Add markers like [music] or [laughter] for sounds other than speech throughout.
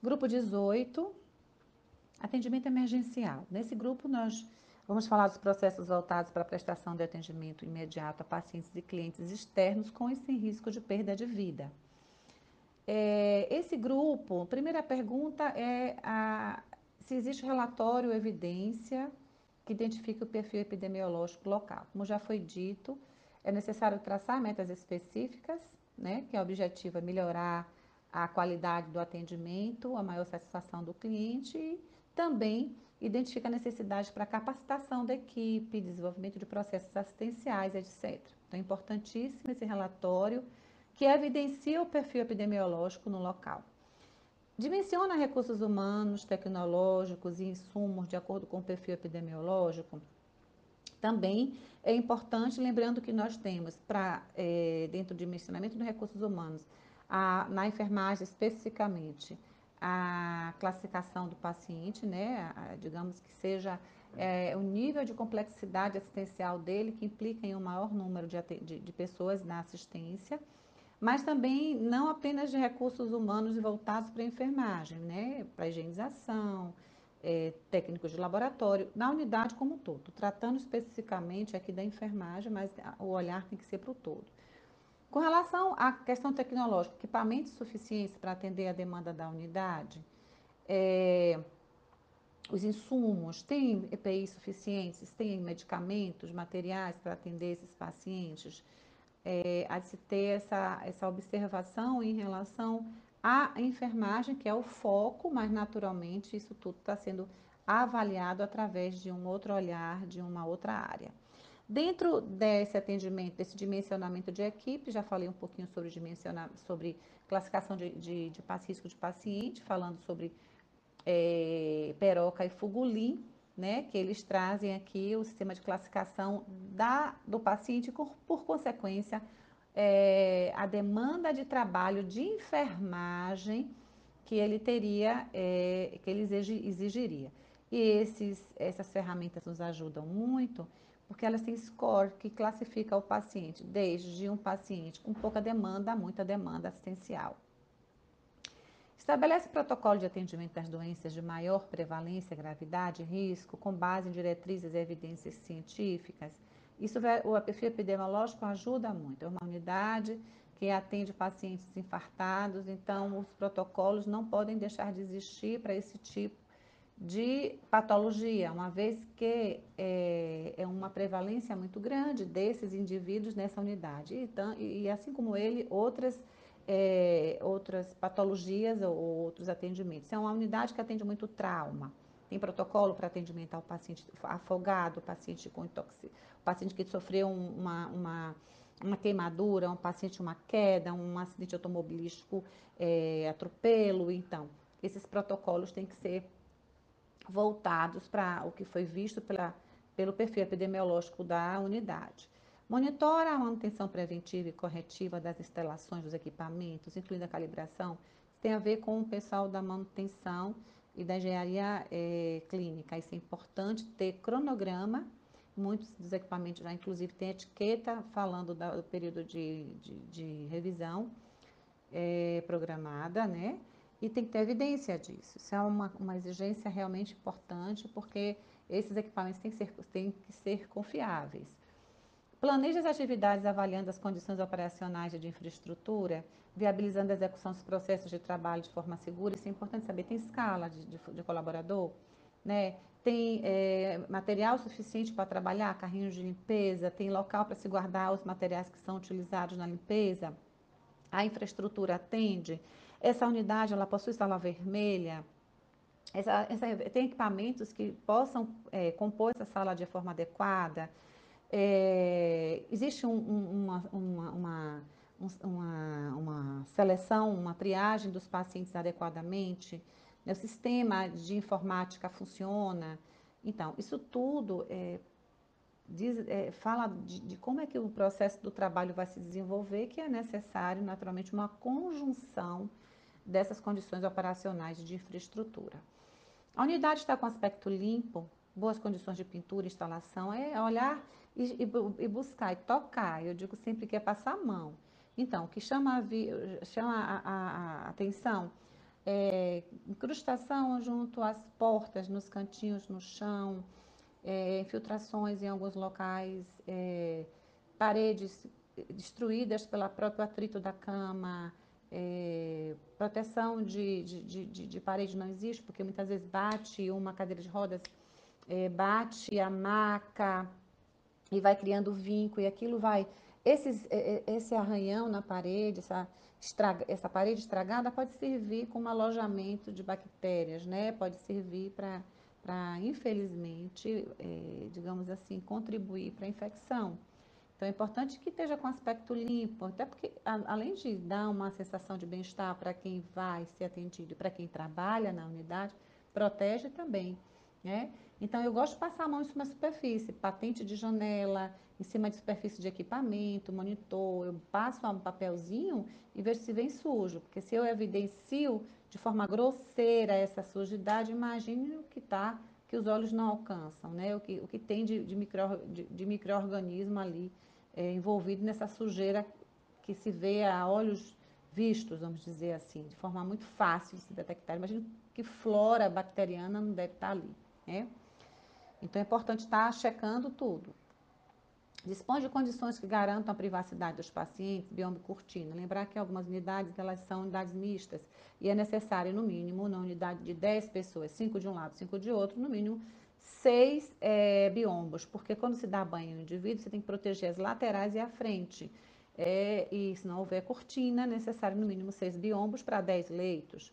Grupo 18, atendimento emergencial. Nesse grupo, nós vamos falar dos processos voltados para a prestação de atendimento imediato a pacientes e clientes externos com e sem risco de perda de vida. É, esse grupo, primeira pergunta é a, se existe relatório ou evidência que identifique o perfil epidemiológico local. Como já foi dito, é necessário traçar metas específicas, né, que é o objetivo é melhorar a qualidade do atendimento, a maior satisfação do cliente e também identifica a necessidade para capacitação da equipe, desenvolvimento de processos assistenciais, etc. Então, é importantíssimo esse relatório que evidencia o perfil epidemiológico no local. Dimensiona recursos humanos, tecnológicos e insumos de acordo com o perfil epidemiológico. Também é importante, lembrando que nós temos, para é, dentro do dimensionamento dos recursos humanos, a, na enfermagem especificamente, a classificação do paciente, né, a, digamos que seja é, o nível de complexidade assistencial dele, que implica em um maior número de, de, de pessoas na assistência, mas também não apenas de recursos humanos voltados para a enfermagem, né, para higienização, é, técnicos de laboratório, na unidade como um todo, tratando especificamente aqui da enfermagem, mas o olhar tem que ser para o todo. Com relação à questão tecnológica, equipamentos suficientes para atender a demanda da unidade, é, os insumos, tem EPI suficientes, tem medicamentos, materiais para atender esses pacientes, é, de se ter essa, essa observação em relação à enfermagem, que é o foco, mas naturalmente isso tudo está sendo avaliado através de um outro olhar, de uma outra área. Dentro desse atendimento, desse dimensionamento de equipe, já falei um pouquinho sobre dimensionar, sobre classificação de, de, de risco de paciente, falando sobre é, peroca e fugulin, né, que eles trazem aqui o sistema de classificação da, do paciente, por, por consequência, é, a demanda de trabalho de enfermagem que ele teria, é, que ele exigiria. E esses, essas ferramentas nos ajudam muito porque elas têm score que classifica o paciente desde um paciente com pouca demanda a muita demanda assistencial. Estabelece protocolo de atendimento das doenças de maior prevalência, gravidade e risco, com base em diretrizes e evidências científicas. Isso, o perfil epidemiológico ajuda muito. É uma unidade que atende pacientes infartados, então os protocolos não podem deixar de existir para esse tipo de patologia, uma vez que é, é, uma prevalência muito grande desses indivíduos nessa unidade. E, e assim como ele, outras, é, outras patologias ou outros atendimentos. É uma unidade que atende muito trauma. Tem protocolo para atendimento ao paciente afogado, paciente com intoxicação, paciente que sofreu uma, uma, uma, queimadura, um paciente uma queda, um acidente automobilístico, é, atropelo. Então, esses protocolos têm que ser voltados para o que foi visto pela, pelo perfil epidemiológico da unidade. Monitora a manutenção preventiva e corretiva das instalações dos equipamentos, incluindo a calibração. Tem a ver com o pessoal da manutenção e da engenharia é, clínica. Isso é importante ter cronograma. Muitos dos equipamentos já, inclusive, têm etiqueta falando do período de, de, de revisão é, programada, né? E tem que ter evidência disso. Isso é uma, uma exigência realmente importante, porque esses equipamentos têm que ser, têm que ser confiáveis. Planeje as atividades avaliando as condições operacionais de infraestrutura, viabilizando a execução dos processos de trabalho de forma segura. Isso é importante saber. Tem escala de, de, de colaborador, né? tem é, material suficiente para trabalhar, carrinhos de limpeza, tem local para se guardar os materiais que são utilizados na limpeza, a infraestrutura atende. Essa unidade, ela possui sala vermelha, essa, essa, tem equipamentos que possam é, compor essa sala de forma adequada. É, existe um, um, uma, uma, uma, uma, uma, seleção, uma triagem dos pacientes adequadamente. O sistema de informática funciona. Então, isso tudo é, diz, é, fala de, de, como é que o processo do trabalho vai se desenvolver, que é necessário, naturalmente, uma conjunção dessas condições operacionais de infraestrutura. A unidade está com aspecto limpo, boas condições de pintura, instalação, é olhar e, e, e buscar e tocar. Eu digo sempre que é passar a mão. Então, o que chama a, chama a, a, atenção é incrustação junto às portas, nos cantinhos, no chão, é, infiltrações em alguns locais, é, paredes destruídas pelo próprio atrito da cama, é, proteção de, de, de, de, parede não existe, porque muitas vezes bate uma cadeira de rodas, é, bate a maca e vai criando vinco, e aquilo vai. Esses, é, é, esse arranhão na parede, essa, estraga, essa parede estragada, pode servir como alojamento de bactérias, né? Pode servir para, infelizmente, é, digamos assim, contribuir para a infecção. Então é importante que esteja com aspecto limpo, até porque além de dar uma sensação de bem-estar para quem vai ser atendido para quem trabalha na unidade, protege também. Né? Então eu gosto de passar a mão em cima da superfície, patente de janela, em cima de superfície de equipamento, monitor, eu passo um papelzinho e vejo se vem sujo, porque se eu evidencio de forma grosseira essa sujidade, imagine o que está, que os olhos não alcançam, né? o, que, o que tem de, de, micro, de, de micro-organismo ali é, envolvido nessa sujeira que se vê a olhos vistos, vamos dizer assim, de forma muito fácil de se detectar. Imagina que flora bacteriana não deve estar ali. Né? Então é importante estar checando tudo. Dispõe de condições que garantam a privacidade dos pacientes, biombo cortina. Lembrar que algumas unidades elas são unidades mistas e é necessário, no mínimo, na unidade de 10 pessoas, 5 de um lado, 5 de outro, no mínimo seis é, biombos, porque quando se dá banho no indivíduo, você tem que proteger as laterais e a frente. É, e se não houver cortina, é necessário no mínimo seis biombos para 10 leitos.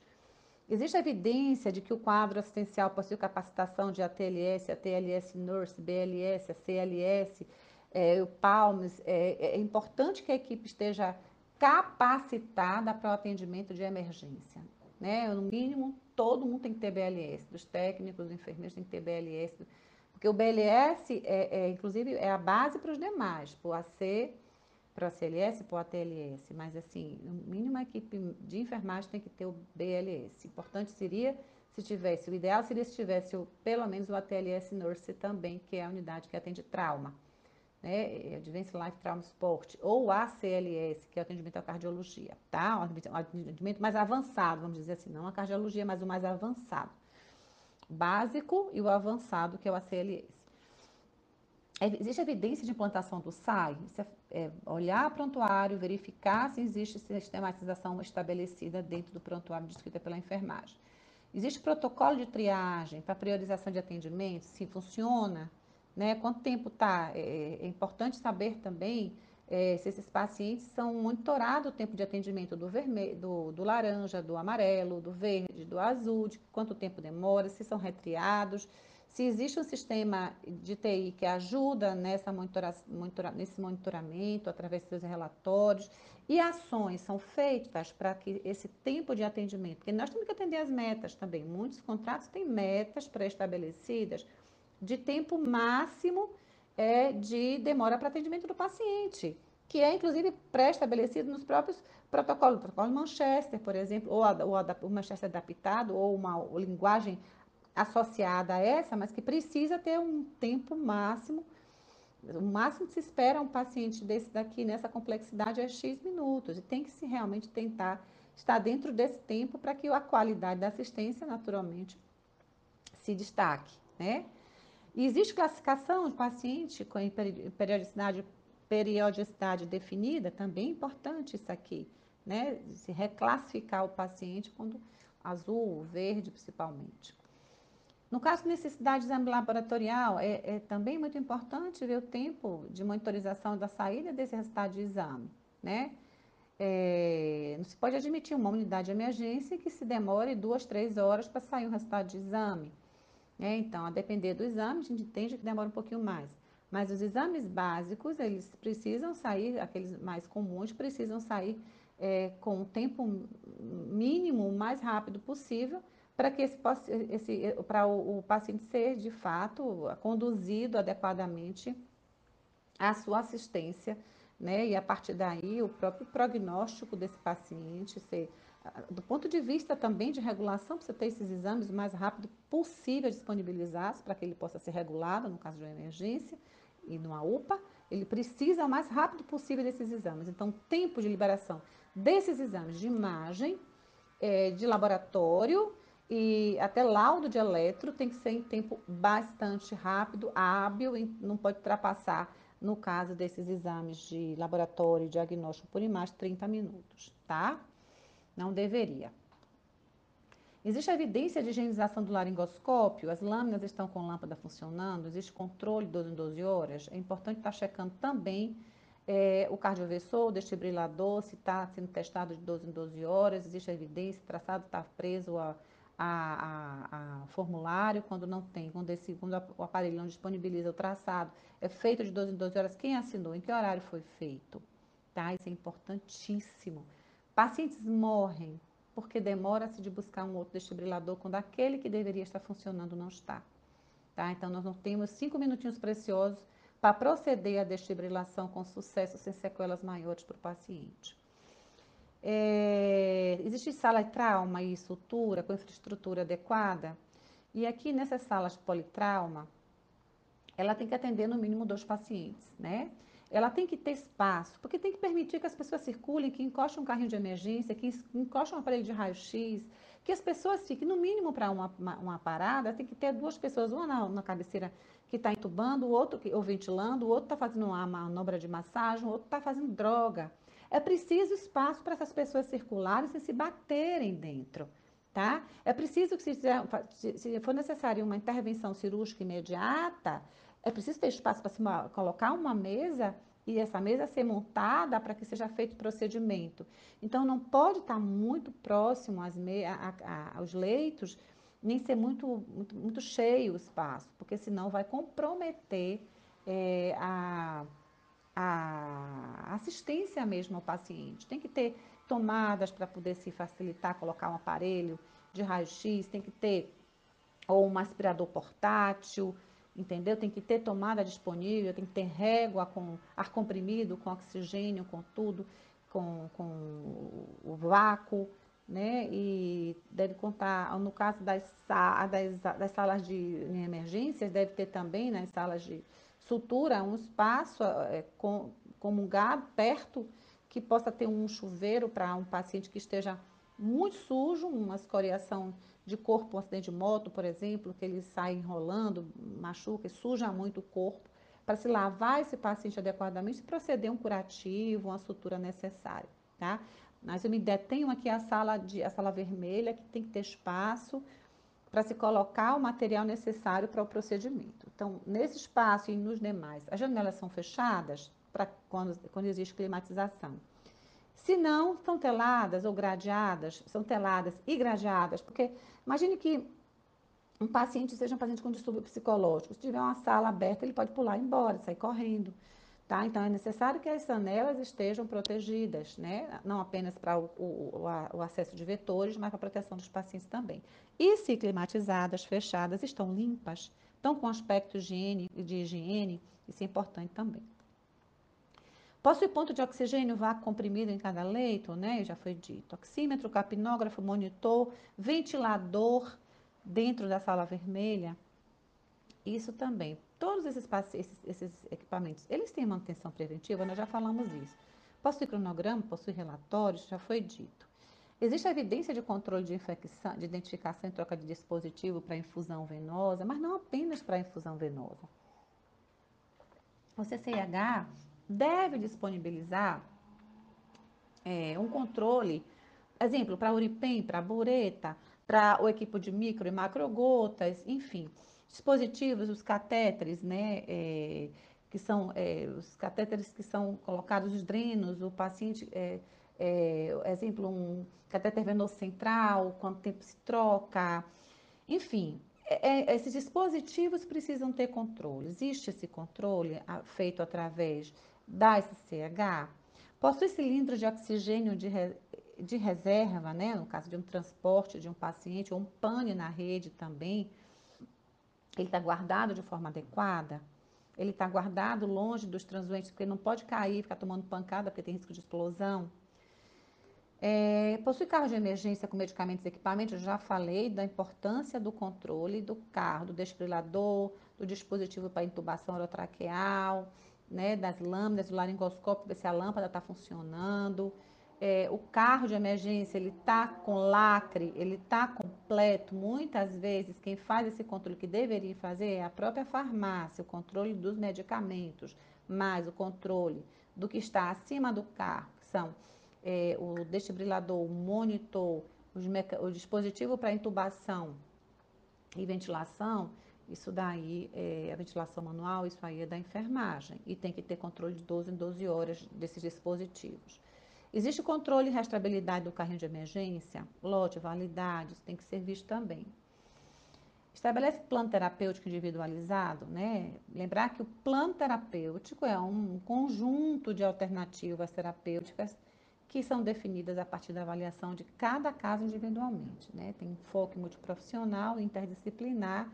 Existe evidência de que o quadro assistencial possui capacitação de ATLS, ATLS Nurse, BLS, CLS, é, o PALMS. É, é importante que a equipe esteja capacitada para o atendimento de emergência. Né? No mínimo, todo mundo tem que ter BLS, dos técnicos, dos enfermeiros tem que ter BLS, porque o BLS, é, é inclusive, é a base para os demais, para o AC, para o ACLS, para o ATLS, mas assim, no mínimo a equipe de enfermagem tem que ter o BLS. Importante seria se tivesse, o ideal seria se tivesse o, pelo menos o ATLS Nurse também, que é a unidade que atende trauma né, Advanced Life Trauma Support, ou ACLS, que é o atendimento à cardiologia, tá? Um atendimento mais avançado, vamos dizer assim, não a cardiologia, mas o mais avançado. Básico e o avançado, que é o ACLS. É, existe evidência de implantação do SAI? É, é, olhar o prontuário, verificar se existe sistematização estabelecida dentro do prontuário descrita pela enfermagem. Existe protocolo de triagem para priorização de atendimento? Se funciona? Né? Quanto tempo está? É, é, importante saber também é, se esses pacientes são monitorados o tempo de atendimento do vermelho, do, do, laranja, do amarelo, do verde, do azul, de quanto tempo demora, se são retriados, se existe um sistema de TI que ajuda nessa monitora, monitora, nesse monitoramento através dos relatórios e ações são feitas para que esse tempo de atendimento, porque nós temos que atender as metas também, muitos contratos têm metas pré-estabelecidas, de tempo máximo é, de demora para atendimento do paciente, que é inclusive pré-estabelecido nos próprios protocolos, o protocolo Manchester, por exemplo, ou, a, ou a, o Manchester adaptado, ou uma ou linguagem associada a essa, mas que precisa ter um tempo máximo. O máximo que se espera um paciente desse daqui, nessa complexidade, é X minutos. E tem que se realmente tentar estar dentro desse tempo para que a qualidade da assistência, naturalmente, se destaque, né? Existe classificação de paciente com periodicidade, periodicidade definida, também é importante isso aqui, né? Se reclassificar o paciente quando azul, verde principalmente. No caso de necessidade de exame laboratorial, é, é, também muito importante ver o tempo de monitorização da saída desse resultado de exame, né? É, não se pode admitir uma unidade de emergência que se demore duas, três horas para sair o resultado de exame. É, então, a depender do exame, a gente entende que demora um pouquinho mais. Mas os exames básicos, eles precisam sair, aqueles mais comuns, precisam sair é, com o tempo mínimo, o mais rápido possível, para que esse, esse para o, o paciente ser, de fato, conduzido adequadamente à sua assistência, né? E a partir daí, o próprio prognóstico desse paciente ser do ponto de vista também de regulação, para você ter esses exames o mais rápido possível disponibilizados para que ele possa ser regulado no caso de uma emergência e numa UPA, ele precisa o mais rápido possível desses exames. Então, tempo de liberação desses exames de imagem, é, de laboratório e até laudo de eletro tem que ser em tempo bastante rápido, hábil, e não pode ultrapassar, no caso desses exames de laboratório e diagnóstico por imagem, 30 minutos, tá? Não deveria. Existe evidência de higienização do laringoscópio? As lâminas estão com lâmpada funcionando? Existe controle de 12 em 12 horas? É importante estar checando também é, o cardioversor, o desfibrilador, se está sendo testado de 12 em 12 horas, existe evidência, o traçado está preso a, a, a, a, formulário, quando não tem, quando, esse, quando o aparelho não disponibiliza o traçado, é feito de 12 em 12 horas, quem assinou, em que horário foi feito? Tá? Isso é importantíssimo. Pacientes morrem porque demora-se de buscar um outro desfibrilador quando aquele que deveria estar funcionando não está. Tá? Então, nós não temos cinco minutinhos preciosos para proceder à desfibrilação com sucesso, sem sequelas maiores para o paciente. É, existe sala de trauma e sutura com infraestrutura adequada? E aqui nessas salas de politrauma, ela tem que atender no mínimo dois pacientes, né? Ela tem que ter espaço, porque tem que permitir que as pessoas circulem, que encostem um carrinho de emergência, que encostem um aparelho de raio-x, que as pessoas fiquem, no mínimo para uma, uma, uma, parada, tem que ter duas pessoas, uma na, na cabeceira que está entubando, o outro ou ventilando, o outro está fazendo uma manobra de massagem, o outro está fazendo droga. É preciso espaço para essas pessoas circularem sem se baterem dentro. Tá? É preciso que, se, se for necessário uma intervenção cirúrgica imediata, é preciso ter espaço para colocar uma mesa e essa mesa ser montada para que seja feito o procedimento. Então, não pode estar muito próximo às a, a, aos leitos, nem ser muito, muito, muito, cheio o espaço, porque senão vai comprometer é, a, a assistência mesmo ao paciente. Tem que ter tomadas para poder se facilitar, colocar um aparelho de raio-x, tem que ter ou um aspirador portátil, entendeu? Tem que ter tomada disponível, tem que ter régua com ar comprimido, com oxigênio, com tudo, com, com o vácuo, né? E deve contar, no caso das, das, das salas de emergências, deve ter também nas salas de sutura um espaço é, com, comungado perto que possa ter um chuveiro para um paciente que esteja muito sujo, uma escoriação de corpo, um acidente de moto, por exemplo, que ele sai enrolando, machuca e suja muito o corpo, para se lavar esse paciente adequadamente e proceder um curativo, uma sutura necessária, tá? Mas eu me detenho aqui a sala, de, a sala vermelha, que tem que ter espaço para se colocar o material necessário para o procedimento. Então, nesse espaço e nos demais, as janelas são fechadas para quando, quando existe climatização. Se não, são teladas ou gradeadas, são teladas e gradeadas, porque imagine que um paciente seja um paciente com distúrbio psicológico. Se tiver uma sala aberta, ele pode pular embora, sair correndo. Tá? Então, é necessário que as janelas estejam protegidas, né? não apenas para o, o, o, acesso de vetores, mas para a proteção dos pacientes também. E se climatizadas, fechadas, estão limpas, estão com aspecto de higiene, de higiene, isso é importante também. Possui ponto de oxigênio vácuo comprimido em cada leito, né? Já foi dito. Oxímetro, capnógrafo, monitor, ventilador dentro da sala vermelha. Isso também. Todos esses, esses, esses equipamentos, eles têm manutenção preventiva, nós já falamos isso. Possui cronograma, possui relatórios, já foi dito. Existe evidência de controle de infecção, de identificação e troca de dispositivo para infusão venosa, mas não apenas para infusão venosa. O CCIH deve disponibilizar é, um controle, exemplo, para Uripen, para bureta, para o equipo de micro e macrogotas, enfim, dispositivos, os catéteres, né, é, que são é, os catéteres que são colocados os drenos, o paciente, exemplo, um catéter venoso central, quanto tempo se troca, enfim, é, esses dispositivos precisam ter controle. Existe esse controle feito através da SCH, possui cilindro de oxigênio de, re, de reserva, né, no caso de um transporte de um paciente, ou um pane na rede também, ele está guardado de forma adequada, ele está guardado longe dos transuentes, porque não pode cair, ficar tomando pancada, porque tem risco de explosão. É, possui carro de emergência com medicamentos e equipamentos, eu já falei da importância do controle do carro, do desfibrilador, do dispositivo para intubação orotraqueal, né, das lâminas, do laringoscópio, ver se a lâmpada está funcionando. é, o carro de emergência ele está com lacre, ele está completo. Muitas vezes quem faz esse controle que deveria fazer é a própria farmácia, o controle dos medicamentos, mais o controle do que está acima do carro, que são é, o desfibrilador, o monitor, o dispositivo para intubação e ventilação, isso daí, é, a ventilação manual, isso aí é da enfermagem. E tem que ter controle de 12 em 12 horas desses dispositivos. Existe controle e rastreabilidade do carrinho de emergência? Lote, validade, isso tem que ser visto também. Estabelece plano terapêutico individualizado, né? Lembrar que o plano terapêutico é um conjunto de alternativas terapêuticas que são definidas a partir da avaliação de cada caso individualmente, né? Tem enfoque multiprofissional, interdisciplinar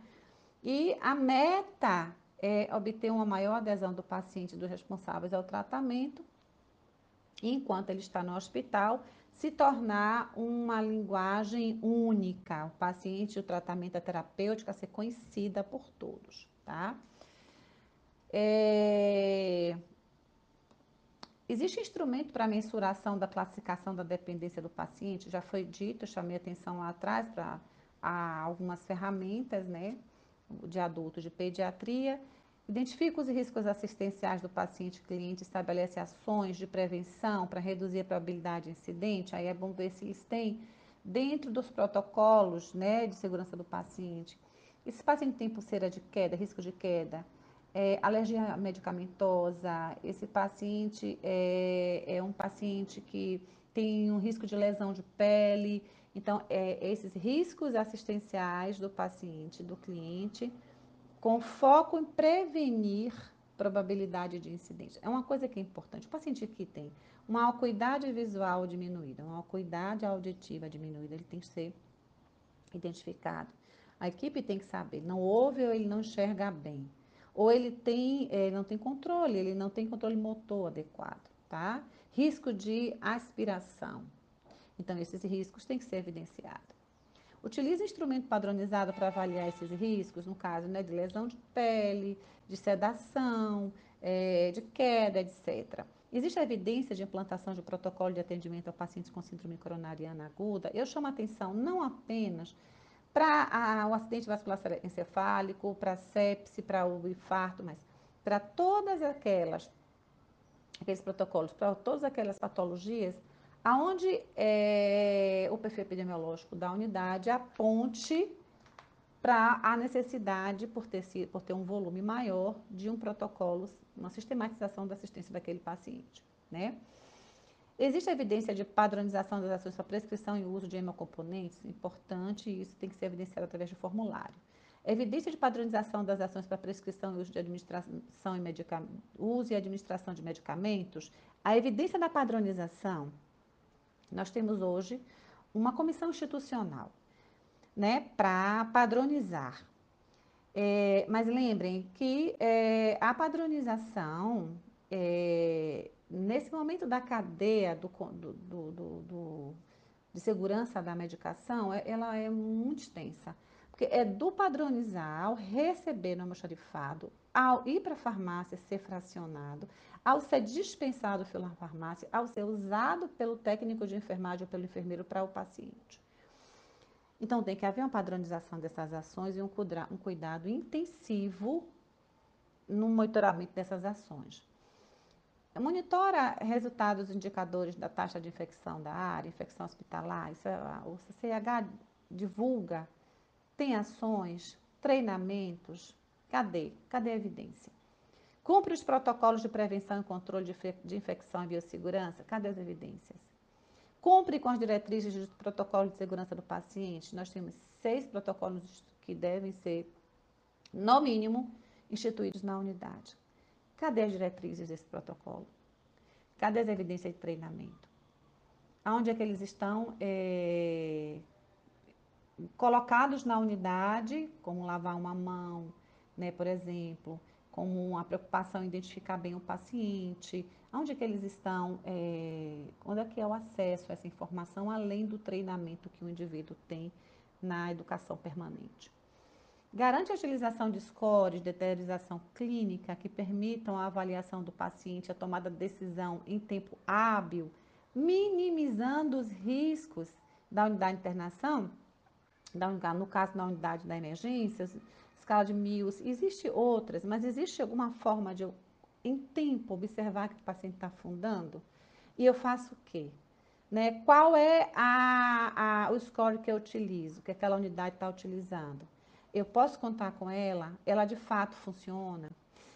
e a meta é obter uma maior adesão do paciente e dos responsáveis ao tratamento enquanto ele está no hospital, se tornar uma linguagem única. O paciente, o tratamento, a terapêutica ser conhecida por todos, tá? É... Existe instrumento para mensuração da classificação da dependência do paciente? Já foi dito, chamei atenção lá atrás para algumas ferramentas, né, de adultos de pediatria Identifica os riscos assistenciais do paciente cliente, estabelece ações de prevenção para reduzir a probabilidade de incidente. Aí é bom ver se eles têm dentro dos protocolos né, de segurança do paciente. Esse paciente tem pulseira de queda, risco de queda, é, alergia medicamentosa, esse paciente é, é, um paciente que tem um risco de lesão de pele. Então, é, esses riscos assistenciais do paciente, do cliente, com foco em prevenir probabilidade de incidente. É uma coisa que é importante. O paciente que tem uma acuidade visual diminuída, uma acuidade auditiva diminuída, ele tem que ser identificado. A equipe tem que saber, não ouve ou ele não enxerga bem. Ou ele tem, eh, não tem controle, ele não tem controle motor adequado, tá? Risco de aspiração. Então, esses riscos têm que ser evidenciados. Utiliza instrumento padronizado para avaliar esses riscos, no caso né, de lesão de pele, de sedação, é, de queda, etc. Existe evidência de implantação de protocolo de atendimento a pacientes com síndrome coronariana aguda? Eu chamo a atenção não apenas para o acidente vascular encefálico, para a sepse, para o infarto, mas para todas aquelas, aqueles protocolos, para todas aquelas patologias aonde é, o perfil epidemiológico da unidade aponte para a necessidade, por ter, por ter um volume maior, de um protocolo, uma sistematização da assistência daquele paciente. Né? Existe evidência de padronização das ações para prescrição e uso de hemocomponentes? Importante, isso tem que ser evidenciado através de formulário. Evidência de padronização das ações para prescrição e uso, de administração e uso e administração de medicamentos? A evidência da padronização nós temos hoje uma comissão institucional né, para padronizar. É, mas lembrem que é, a padronização, é, nesse momento da cadeia do, do, do, do, de segurança da medicação, é, ela é muito extensa. Porque é do padronizar, ao receber no almoxarifado, ao ir para a farmácia ser fracionado, ao ser dispensado pela farmácia, ao ser usado pelo técnico de enfermagem ou pelo enfermeiro para o paciente. Então, tem que haver uma padronização dessas ações e um, um cuidado intensivo no monitoramento dessas ações. Monitora resultados indicadores da taxa de infecção da área, infecção hospitalar, isso é, o CCH divulga, tem ações, treinamentos, cadê? Cadê a evidência? Cumpre os protocolos de prevenção e controle de, de infecção e biossegurança? Cadê as evidências? Cumpre com as diretrizes do protocolo de segurança do paciente? Nós temos seis protocolos que devem ser, no mínimo, instituídos na unidade. Cadê as diretrizes desse protocolo? Cadê as evidências de treinamento? Aonde é que eles estão é, colocados na unidade, como lavar uma mão, né, por exemplo, como a preocupação em identificar bem o paciente, onde é que eles estão, é, onde é que é o acesso a essa informação, além do treinamento que o indivíduo tem na educação permanente. Garante a utilização de scores de deterioração clínica que permitam a avaliação do paciente, a tomada de decisão em tempo hábil minimizando os riscos da unidade de internação, da, no caso da unidade da emergência, escala de Mills, existe outras, mas existe alguma forma de eu, em tempo, observar que o paciente está afundando? E eu faço o quê? Né? Qual é a, a, o score que eu utilizo, que aquela unidade está utilizando? Eu posso contar com ela? Ela de fato funciona?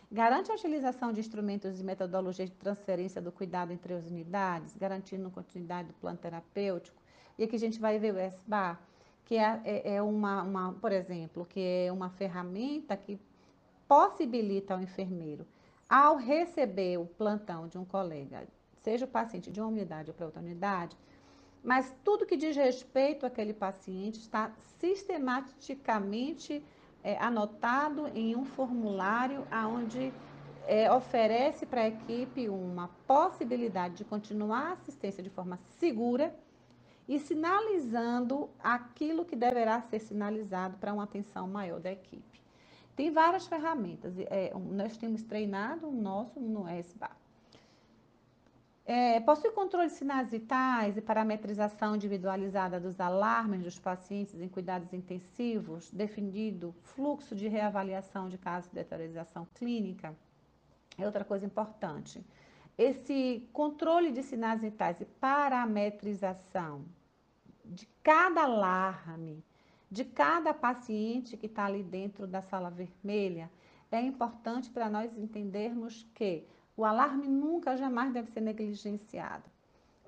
Garante a utilização de instrumentos e metodologias de transferência do cuidado entre as unidades, garantindo continuidade do plano terapêutico. E aqui a gente vai ver o SBA, que é, é, é uma, uma, por exemplo, que é uma ferramenta que possibilita ao enfermeiro, ao receber o plantão de um colega, seja o paciente de uma unidade ou para outra unidade, mas tudo que diz respeito àquele paciente está sistematicamente é, anotado em um formulário onde é, oferece para a equipe uma possibilidade de continuar a assistência de forma segura e sinalizando aquilo que deverá ser sinalizado para uma atenção maior da equipe. Tem várias ferramentas. É, nós temos treinado o nosso no SBA. É, possui controle de sinais vitais e parametrização individualizada dos alarmes dos pacientes em cuidados intensivos, definido fluxo de reavaliação de casos de deteriorização clínica. É outra coisa importante. Esse controle de sinais vitais e parametrização de cada alarme, de cada paciente que está ali dentro da sala vermelha, é importante para nós entendermos que o alarme nunca, jamais deve ser negligenciado.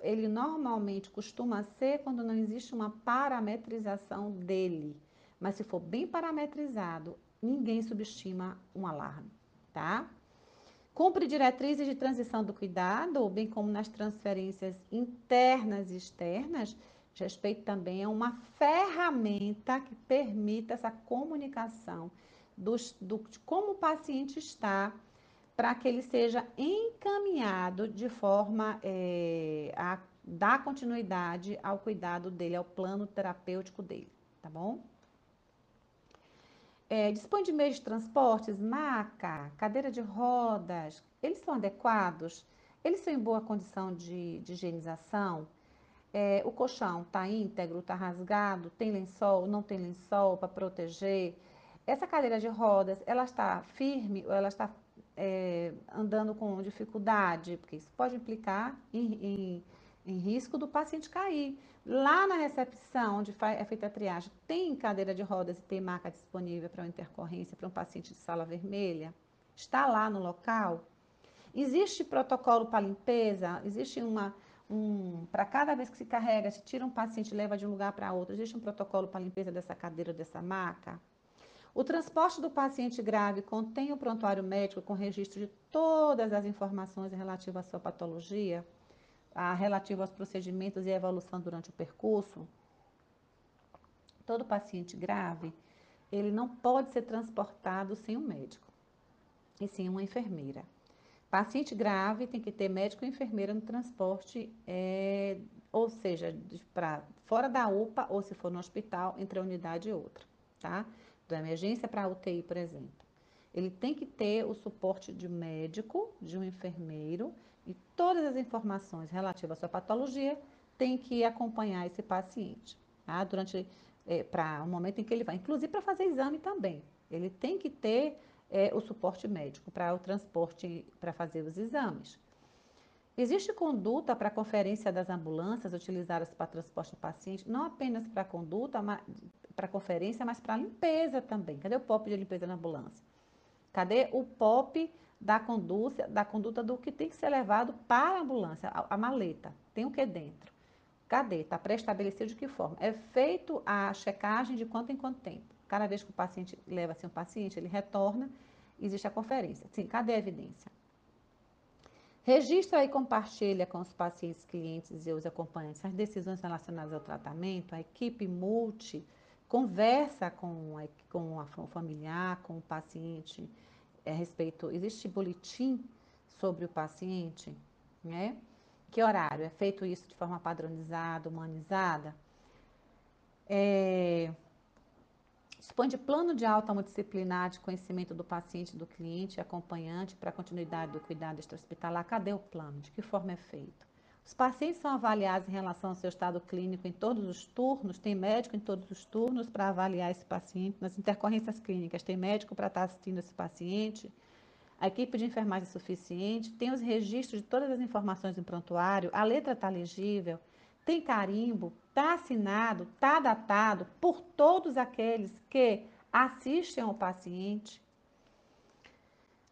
Ele normalmente costuma ser quando não existe uma parametrização dele. Mas se for bem parametrizado, ninguém subestima um alarme, tá? Cumpre diretrizes de transição do cuidado, bem como nas transferências internas e externas. Respeito também a uma ferramenta que permita essa comunicação dos, do, de como o paciente está para que ele seja encaminhado de forma é, a dar continuidade ao cuidado dele, ao plano terapêutico dele, tá bom? É, dispõe de meios de transportes, maca, cadeira de rodas, eles são adequados? Eles são em boa condição de, de higienização? É, o colchão está íntegro, está rasgado, tem lençol, não tem lençol para proteger? Essa cadeira de rodas, ela está firme ou ela está é, andando com dificuldade, porque isso pode implicar em, em, em, risco do paciente cair. Lá na recepção, onde é feita a triagem, tem cadeira de rodas e tem maca disponível para uma intercorrência para um paciente de sala vermelha? Está lá no local? Existe protocolo para limpeza? Existe uma. Um, para cada vez que se carrega, se tira um paciente leva de um lugar para outro, existe um protocolo para limpeza dessa cadeira, dessa maca? O transporte do paciente grave contém o prontuário médico com registro de todas as informações relativas à sua patologia, a, relativa aos procedimentos e evolução durante o percurso. Todo paciente grave, ele não pode ser transportado sem um médico, e sim uma enfermeira. Paciente grave tem que ter médico e enfermeira no transporte, é, ou seja, para fora da UPA ou se for no hospital, entre a unidade e outra, tá? da emergência para a UTI, por exemplo. Ele tem que ter o suporte de um médico, de um enfermeiro e todas as informações relativas à sua patologia tem que acompanhar esse paciente, tá? Durante, é, para o momento em que ele vai, inclusive para fazer exame também. Ele tem que ter é, o suporte médico para o transporte, para fazer os exames. Existe conduta para conferência das ambulâncias utilizadas para transporte do paciente, não apenas para conduta, para conferência, mas para limpeza também. Cadê o POP de limpeza na ambulância? Cadê o POP da conduta, da conduta do que tem que ser levado para a ambulância, a, a maleta? Tem o que dentro? Cadê? Está pré-estabelecido de que forma? É feito a checagem de quanto em quanto tempo. Cada vez que o paciente leva-se assim, um paciente, ele retorna, existe a conferência. Sim, cadê a evidência? Registra e compartilha com os pacientes, clientes e os acompanhantes as decisões relacionadas ao tratamento, a equipe multi conversa com, a, com a, familiar, com o paciente a respeito. Existe boletim sobre o paciente, né? Que horário? É feito isso de forma padronizada, humanizada? É, dispõe de plano de alta multidisciplinar de conhecimento do paciente, do cliente, acompanhante para a continuidade do cuidado extra-hospitalar. Cadê o plano? De que forma é feito? Os pacientes são avaliados em relação ao seu estado clínico em todos os turnos, tem médico em todos os turnos para avaliar esse paciente. Nas intercorrências clínicas, tem médico para estar assistindo esse paciente. A equipe de enfermagem é suficiente, tem os registros de todas as informações do prontuário, a letra está legível, tem carimbo, está assinado, está datado por todos aqueles que assistem ao paciente.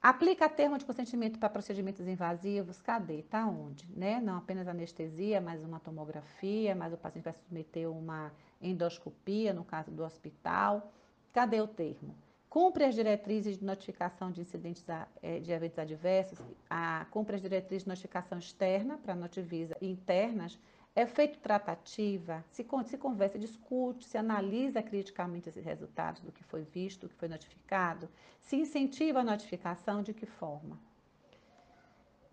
Aplica termo de consentimento para procedimentos invasivos, cadê? Está onde? Né? Não apenas anestesia, mas uma tomografia, mas o paciente vai submeter uma endoscopia, no caso do hospital. Cadê o termo? Cumpre as diretrizes de notificação de incidentes eh, de eventos adversos, a, cumpre as diretrizes de notificação externa para Notivisa e internas é feito tratativa, se, conversa, discute, se analisa criticamente esses resultados do que foi visto, do que foi notificado, se incentiva a notificação, de que forma?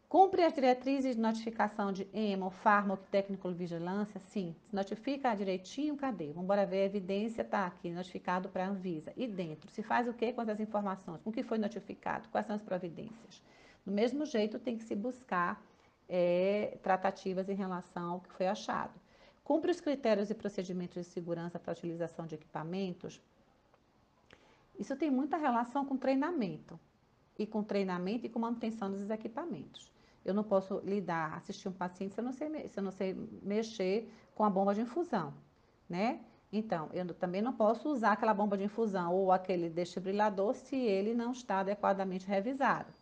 Cumpre as diretrizes de notificação de EMO, fármaco, técnico vigilância? Sim. Se notifica direitinho, cadê? Vamos embora ver a evidência, está aqui, notificado para a Anvisa. E dentro, se faz o quê com as informações? Com o que foi notificado? Quais são as providências? Do mesmo jeito, tem que se buscar é, tratativas em relação ao que foi achado. Cumpre os critérios e procedimentos de segurança para a utilização de equipamentos? Isso tem muita relação com treinamento. E com treinamento e com manutenção dos equipamentos. Eu não posso lidar, assistir um paciente se eu não sei, se eu não sei mexer com a bomba de infusão, né? Então, eu também não posso usar aquela bomba de infusão ou aquele desfibrilador se ele não está adequadamente revisado.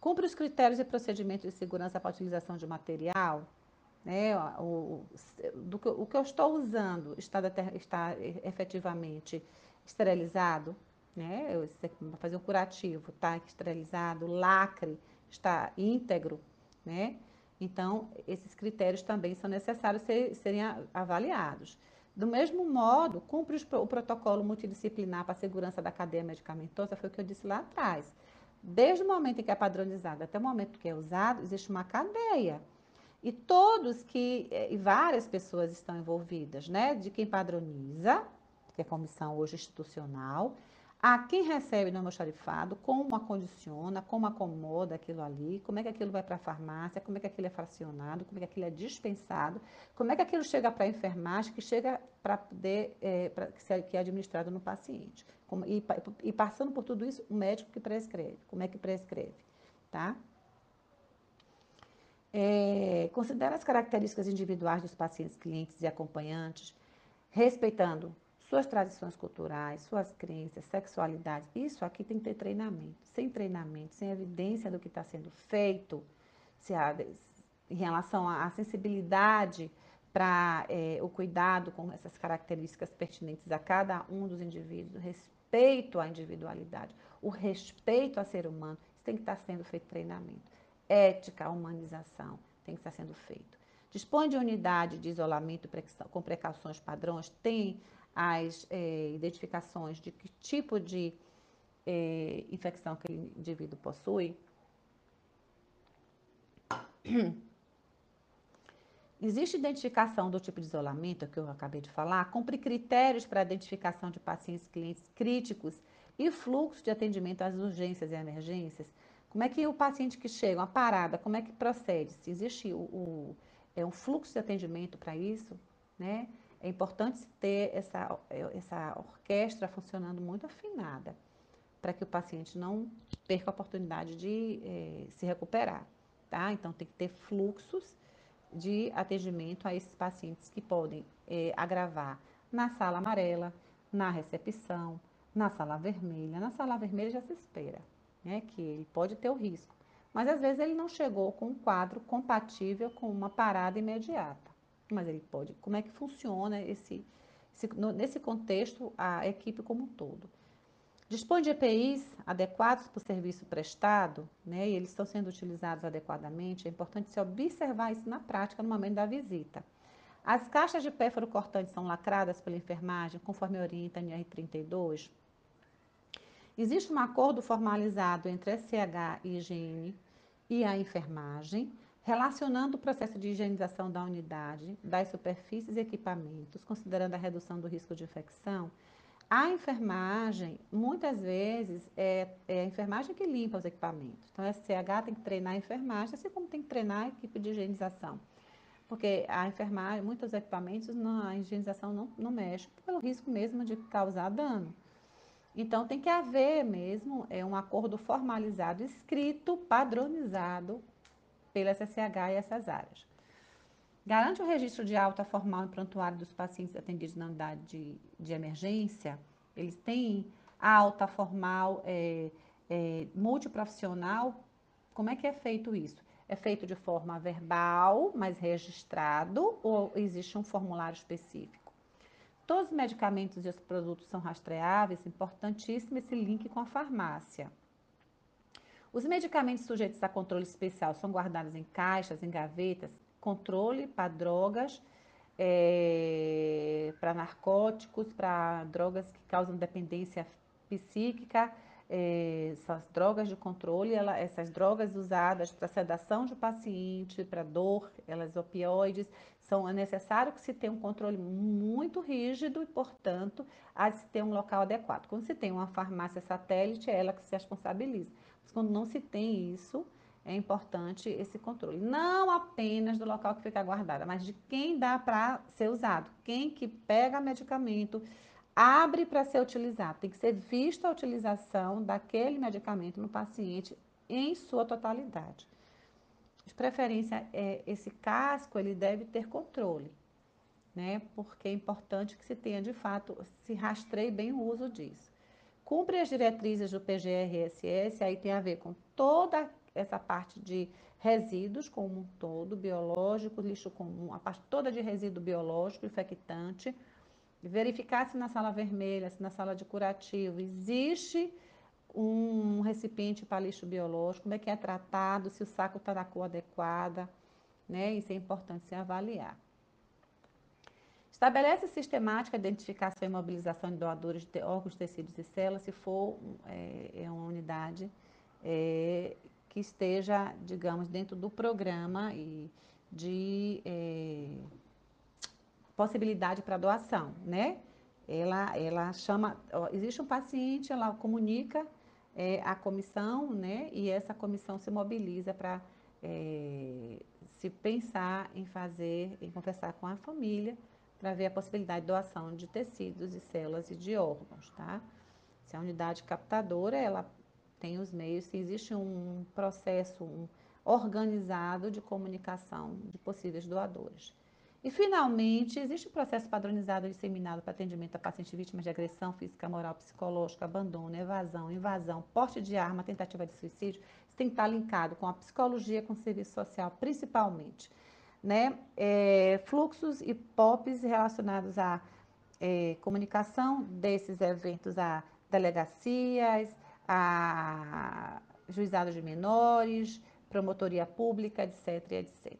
Cumpre os critérios e procedimentos de segurança para a utilização de material. Né? O, do que, o que eu estou usando está, está efetivamente esterilizado, né? Para fazer um curativo, está esterilizado, lacre está íntegro, né? Então, esses critérios também são necessários ser, serem avaliados. Do mesmo modo, cumpre o protocolo multidisciplinar para a segurança da cadeia medicamentosa, foi o que eu disse lá atrás. Desde o momento em que é padronizado até o momento que é usado, existe uma cadeia. E todos que, eh, e várias pessoas estão envolvidas, né? De quem padroniza, que é a comissão hoje institucional, a quem recebe no almoxarifado, como acondiciona, como acomoda aquilo ali, como é que aquilo vai para a farmácia, como é que aquilo é fracionado, como é que aquilo é dispensado, como é que aquilo chega para a enfermagem, que chega para poder, é, pra, que é administrado no paciente. Como, e, e, passando por tudo isso, o médico que prescreve. Como é que prescreve, tá? É, considera as características individuais dos pacientes, clientes e acompanhantes, respeitando suas tradições culturais, suas crenças, sexualidade. Isso aqui tem que ter treinamento. Sem treinamento, sem evidência do que está sendo feito, se há, em relação à sensibilidade para é, o cuidado com essas características pertinentes a cada um dos indivíduos, respeito à individualidade, o respeito ao ser humano, isso tem que estar sendo feito treinamento. Ética, humanização, tem que estar sendo feito. Dispõe de unidade de isolamento com precauções padrões, tem as é, identificações de que tipo de é, infecção aquele indivíduo possui. [clears throat] Existe identificação do tipo de isolamento que eu acabei de falar, cumpre critérios para identificação de pacientes clientes críticos e fluxo de atendimento às urgências e emergências. Como é que o paciente que chega, uma parada, como é que procede? Se existe o, o é um fluxo de atendimento para isso, né? É importante ter essa, essa orquestra funcionando muito afinada, para que o paciente não perca a oportunidade de eh, se recuperar. Tá? Então, tem que ter fluxos de atendimento a esses pacientes que podem eh, agravar na sala amarela, na recepção, na sala vermelha. Na sala vermelha já se espera né, que ele pode ter o risco, mas às vezes ele não chegou com um quadro compatível com uma parada imediata mas ele pode. Como é que funciona esse, esse no, nesse contexto a equipe como um todo? Dispõe de EPIs adequados para o serviço prestado, né, e eles estão sendo utilizados adequadamente. É importante se observar isso na prática no momento da visita. As caixas de pérfuro cortante são lacradas pela enfermagem, conforme orienta a NR32. Existe um acordo formalizado entre a SCH e higiene e a enfermagem, relacionando o processo de higienização da unidade, das superfícies e equipamentos, considerando a redução do risco de infecção, A enfermagem, muitas vezes, é, é, a enfermagem que limpa os equipamentos. Então, a SCH tem que treinar a enfermagem, assim como tem que treinar a equipe de higienização. Porque a enfermagem, muitos equipamentos, a higienização não, não mexe, pelo risco mesmo de causar dano. Então, tem que haver mesmo é, um acordo formalizado, escrito, padronizado pela SSH e essas áreas. Garante o registro de alta formal e prontuário dos pacientes atendidos na unidade de, de emergência. Eles têm alta formal é, é, multiprofissional. Como é que é feito isso? É feito de forma verbal, mas registrado, ou existe um formulário específico? Todos os medicamentos e os produtos são rastreáveis, importantíssimo esse link com a farmácia. Os medicamentos sujeitos a controle especial são guardados em caixas, em gavetas, controle para drogas, é, para narcóticos, para drogas que causam dependência psíquica, é, essas drogas de controle, ela, essas drogas usadas para sedação de paciente, para dor, elas opioides, são é necessário que se tenha um controle muito rígido e, portanto, há de se ter um local adequado. Quando se tem uma farmácia satélite, é ela que se responsabiliza. Mas quando não se tem isso, é importante esse controle. Não apenas do local que fica guardado, mas de quem dá para ser usado. Quem que pega medicamento, abre para ser utilizado. Tem que ser vista a utilização daquele medicamento no paciente em sua totalidade. De preferência, é, esse casco ele deve ter controle, né? Porque é importante que se tenha de fato, se rastreie bem o uso disso. Cumpre as diretrizes do PGRSS, aí tem a ver com toda essa parte de resíduos como um todo, biológico, lixo comum, a parte toda de resíduo biológico, infectante, verificar se na sala vermelha, se na sala de curativo existe um recipiente para lixo biológico, como é que é tratado, se o saco está na cor adequada, né? Isso é importante se avaliar. Estabelece sistemática identificação e mobilização de doadores de órgãos, tecidos e células, se for é, é uma unidade é, que esteja, digamos, dentro do programa e de é, possibilidade para doação, né? Ela, ela chama, existe um paciente, ela comunica a comissão, né? E essa comissão se mobiliza para se pensar em fazer, em conversar com a família para ver a possibilidade de doação de tecidos e células e de órgãos, tá? Se a unidade captadora, ela tem os meios, se existe um processo um, organizado de comunicação de possíveis doadores. E, finalmente, existe um processo padronizado e disseminado para atendimento a pacientes vítimas de agressão física, moral, psicológica, abandono, evasão, invasão, porte de arma, tentativa de suicídio. Isso tem que estar linkado com a psicologia, com o serviço social, principalmente. Né? É, fluxos e POPs relacionados à é, comunicação desses eventos a delegacias, a juizado de menores, promotoria pública, etc, etc.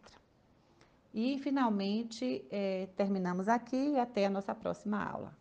E, finalmente, eh, terminamos aqui e até a nossa próxima aula.